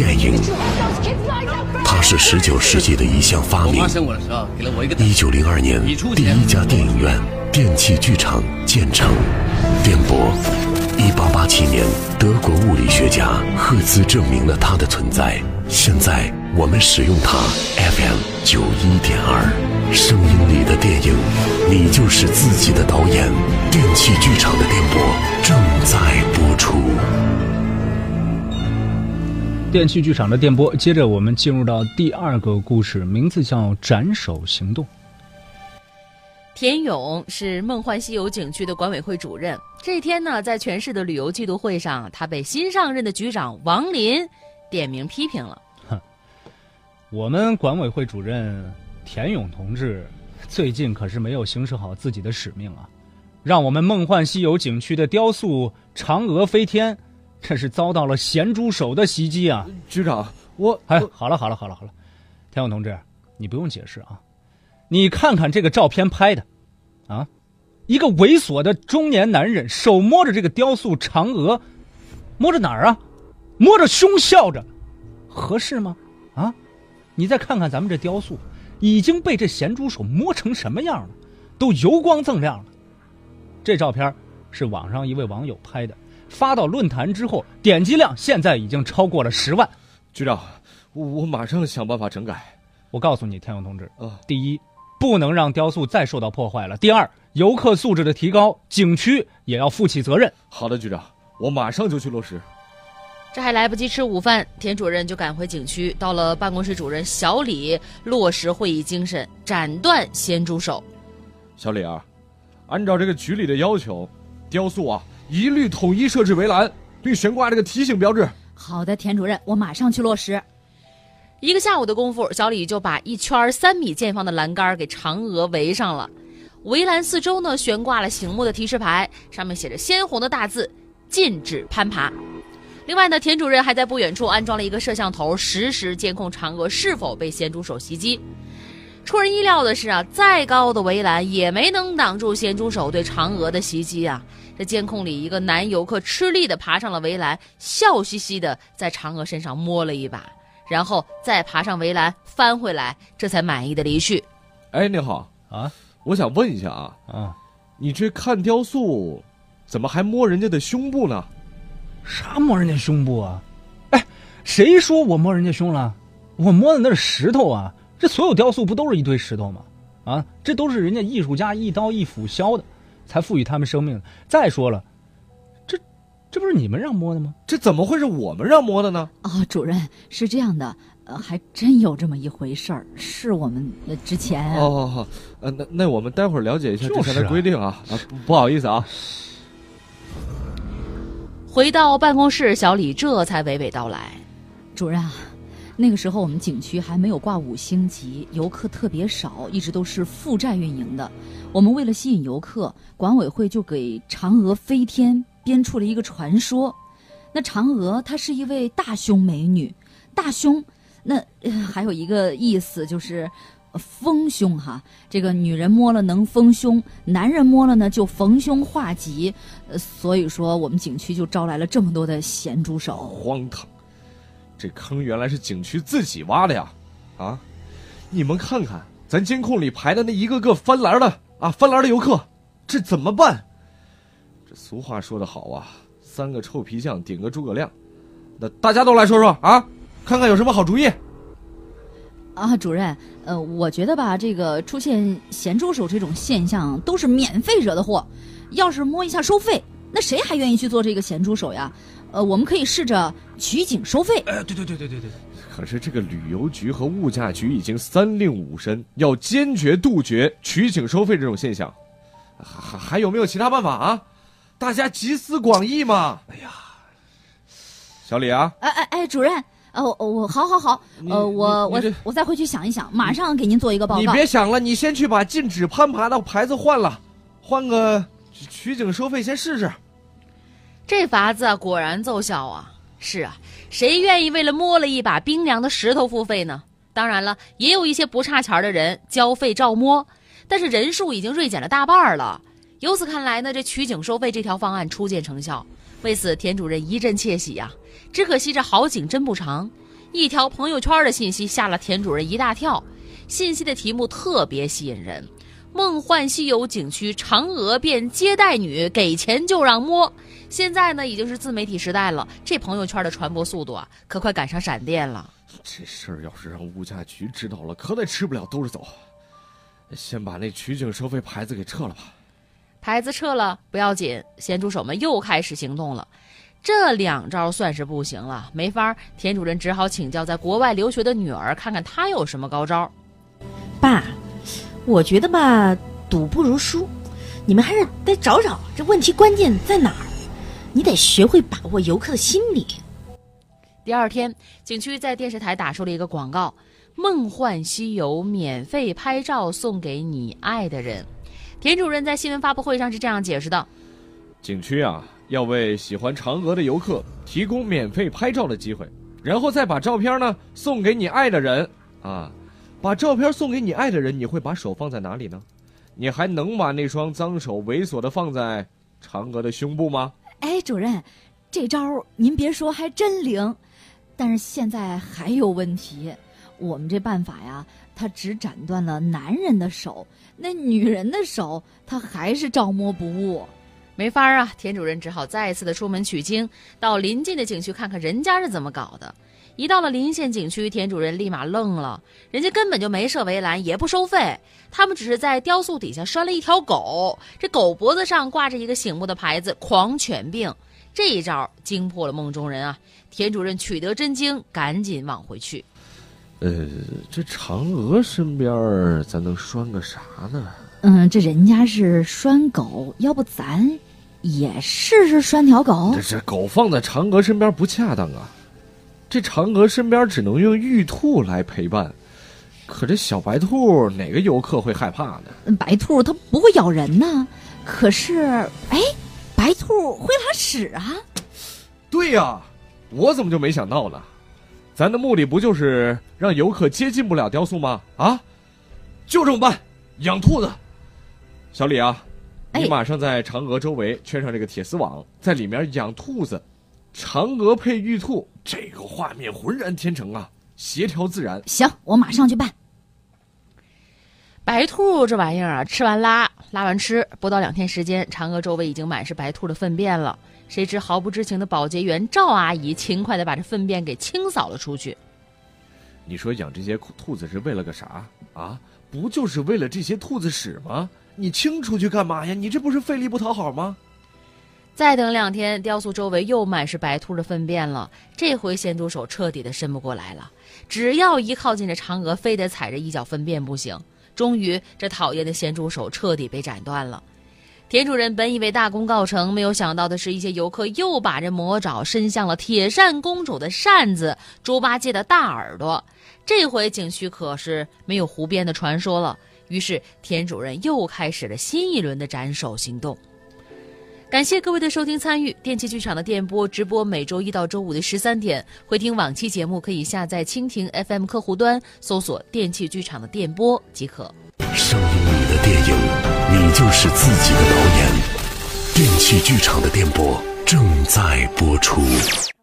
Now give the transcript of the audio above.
电影。它是十九世纪的一项发明。一九零二年，第一家电影院——电器剧场建成。电波。一八八七年，德国物理学家赫兹证明了它的存在。现在我们使用它，FM 九一点二，声音里的电影，你就是自己的导演。电器剧场的电波正在播出。电器剧场的电波，接着我们进入到第二个故事，名字叫《斩首行动》。田勇是梦幻西游景区的管委会主任。这天呢，在全市的旅游季度会上，他被新上任的局长王林点名批评了。哼，我们管委会主任田勇同志最近可是没有行使好自己的使命啊，让我们梦幻西游景区的雕塑嫦娥飞天，这是遭到了咸猪手的袭击啊！局长，我哎，好了好了好了好了，田勇同志，你不用解释啊，你看看这个照片拍的，啊。一个猥琐的中年男人手摸着这个雕塑嫦娥，摸着哪儿啊？摸着胸笑着，合适吗？啊！你再看看咱们这雕塑，已经被这咸猪手摸成什么样了？都油光锃亮了。这照片是网上一位网友拍的，发到论坛之后，点击量现在已经超过了十万。局长，我我马上想办法整改。我告诉你，天勇同志，啊，第一，不能让雕塑再受到破坏了；第二。游客素质的提高，景区也要负起责任。好的，局长，我马上就去落实。这还来不及吃午饭，田主任就赶回景区，到了办公室主任小李落实会议精神，斩断咸猪手。小李啊，按照这个局里的要求，雕塑啊一律统一设置围栏，并悬挂这个提醒标志。好的，田主任，我马上去落实。一个下午的功夫，小李就把一圈三米见方的栏杆给嫦娥围上了。围栏四周呢悬挂了醒目的提示牌，上面写着鲜红的大字“禁止攀爬”。另外呢，田主任还在不远处安装了一个摄像头，实时监控嫦娥是否被咸猪手袭击。出人意料的是啊，再高的围栏也没能挡住咸猪手对嫦娥的袭击啊！这监控里，一个男游客吃力地爬上了围栏，笑嘻嘻地在嫦娥身上摸了一把，然后再爬上围栏翻回来，这才满意的离去。哎，你好啊。我想问一下啊，啊，你这看雕塑，怎么还摸人家的胸部呢？啥摸人家胸部啊？哎，谁说我摸人家胸了？我摸的那是石头啊！这所有雕塑不都是一堆石头吗？啊，这都是人家艺术家一刀一斧削的，才赋予他们生命。再说了，这这不是你们让摸的吗？这怎么会是我们让摸的呢？啊，主任是这样的。还真有这么一回事儿，是我们之前哦，呃，那那我们待会儿了解一下之前的规定啊啊，不好意思啊。回到办公室，小李这才娓娓道来：“主任啊，那个时候我们景区还没有挂五星级，游客特别少，一直都是负债运营的。我们为了吸引游客，管委会就给嫦娥飞天编出了一个传说。那嫦娥她是一位大胸美女，大胸。”那还有一个意思就是丰胸哈，这个女人摸了能丰胸，男人摸了呢就逢凶化吉，所以说我们景区就招来了这么多的咸猪手。荒唐，这坑原来是景区自己挖的呀！啊，你们看看咱监控里排的那一个个翻栏的啊，翻栏的游客，这怎么办？这俗话说得好啊，三个臭皮匠顶个诸葛亮，那大家都来说说啊。看看有什么好主意，啊，主任，呃，我觉得吧，这个出现咸猪手这种现象都是免费惹的祸，要是摸一下收费，那谁还愿意去做这个咸猪手呀？呃，我们可以试着取景收费。哎，对对对对对对。可是这个旅游局和物价局已经三令五申，要坚决杜绝取景收费这种现象。还还有没有其他办法啊？大家集思广益嘛。哎呀，小李啊，哎哎哎，主任。呃，我好好好，呃，我我我再回去想一想，马上给您做一个报告。你别想了，你先去把禁止攀爬的牌子换了，换个取景收费先试试。这法子果然奏效啊！是啊，谁愿意为了摸了一把冰凉的石头付费呢？当然了，也有一些不差钱的人交费照摸，但是人数已经锐减了大半了。由此看来呢，这取景收费这条方案初见成效。为此，田主任一阵窃喜呀。只可惜这好景真不长，一条朋友圈的信息吓了田主任一大跳。信息的题目特别吸引人，《梦幻西游》景区嫦娥变接待女，给钱就让摸。现在呢，已经是自媒体时代了，这朋友圈的传播速度啊，可快赶上闪电了。这事儿要是让物价局知道了，可得吃不了兜着走。先把那取景收费牌子给撤了吧。牌子撤了不要紧，咸猪手们又开始行动了。这两招算是不行了，没法，田主任只好请教在国外留学的女儿，看看她有什么高招。爸，我觉得吧，赌不如输，你们还是得找找这问题关键在哪儿。你得学会把握游客的心理。第二天，景区在电视台打出了一个广告：“梦幻西游，免费拍照送给你爱的人。”田主任在新闻发布会上是这样解释的：“景区啊，要为喜欢嫦娥的游客提供免费拍照的机会，然后再把照片呢送给你爱的人啊。”把照片送给你爱的人，你会把手放在哪里呢？你还能把那双脏手猥琐的放在嫦娥的胸部吗？哎，主任，这招您别说还真灵，但是现在还有问题。我们这办法呀，它只斩断了男人的手，那女人的手，它还是照摸不误。没法啊，田主任只好再次的出门取经，到临近的景区看看人家是怎么搞的。一到了临县景区，田主任立马愣了，人家根本就没设围栏，也不收费，他们只是在雕塑底下拴了一条狗，这狗脖子上挂着一个醒目的牌子“狂犬病”。这一招惊破了梦中人啊！田主任取得真经，赶紧往回去。呃，这嫦娥身边咱能拴个啥呢？嗯，这人家是拴狗，要不咱也试试拴条狗？这这狗放在嫦娥身边不恰当啊。这嫦娥身边只能用玉兔来陪伴，可这小白兔哪个游客会害怕呢？白兔它不会咬人呢，可是，哎，白兔会拉屎啊！对呀，我怎么就没想到呢？咱的目的不就是让游客接近不了雕塑吗？啊，就这么办，养兔子。小李啊，你马上在嫦娥周围圈上这个铁丝网，在里面养兔子。嫦娥配玉兔，这个画面浑然天成啊，协调自然。行，我马上去办。白兔这玩意儿啊，吃完拉，拉完吃，不到两天时间，嫦娥周围已经满是白兔的粪便了。谁知毫不知情的保洁员赵阿姨勤快的把这粪便给清扫了出去。你说养这些兔子是为了个啥啊？不就是为了这些兔子屎吗？你清出去干嘛呀？你这不是费力不讨好吗？再等两天，雕塑周围又满是白兔的粪便了。这回咸猪手彻底的伸不过来了，只要一靠近这嫦娥，非得踩着一脚粪便不行。终于，这讨厌的咸猪手彻底被斩断了。田主任本以为大功告成，没有想到的是，一些游客又把这魔爪伸向了铁扇公主的扇子、猪八戒的大耳朵。这回景区可是没有湖边的传说了。于是，田主任又开始了新一轮的斩首行动。感谢各位的收听参与，电器剧场的电波直播每周一到周五的十三点，回听往期节目可以下载蜻蜓 FM 客户端，搜索“电器剧场”的电波即可。上映你的电影，你就是自己的导演。电器剧场的电波正在播出。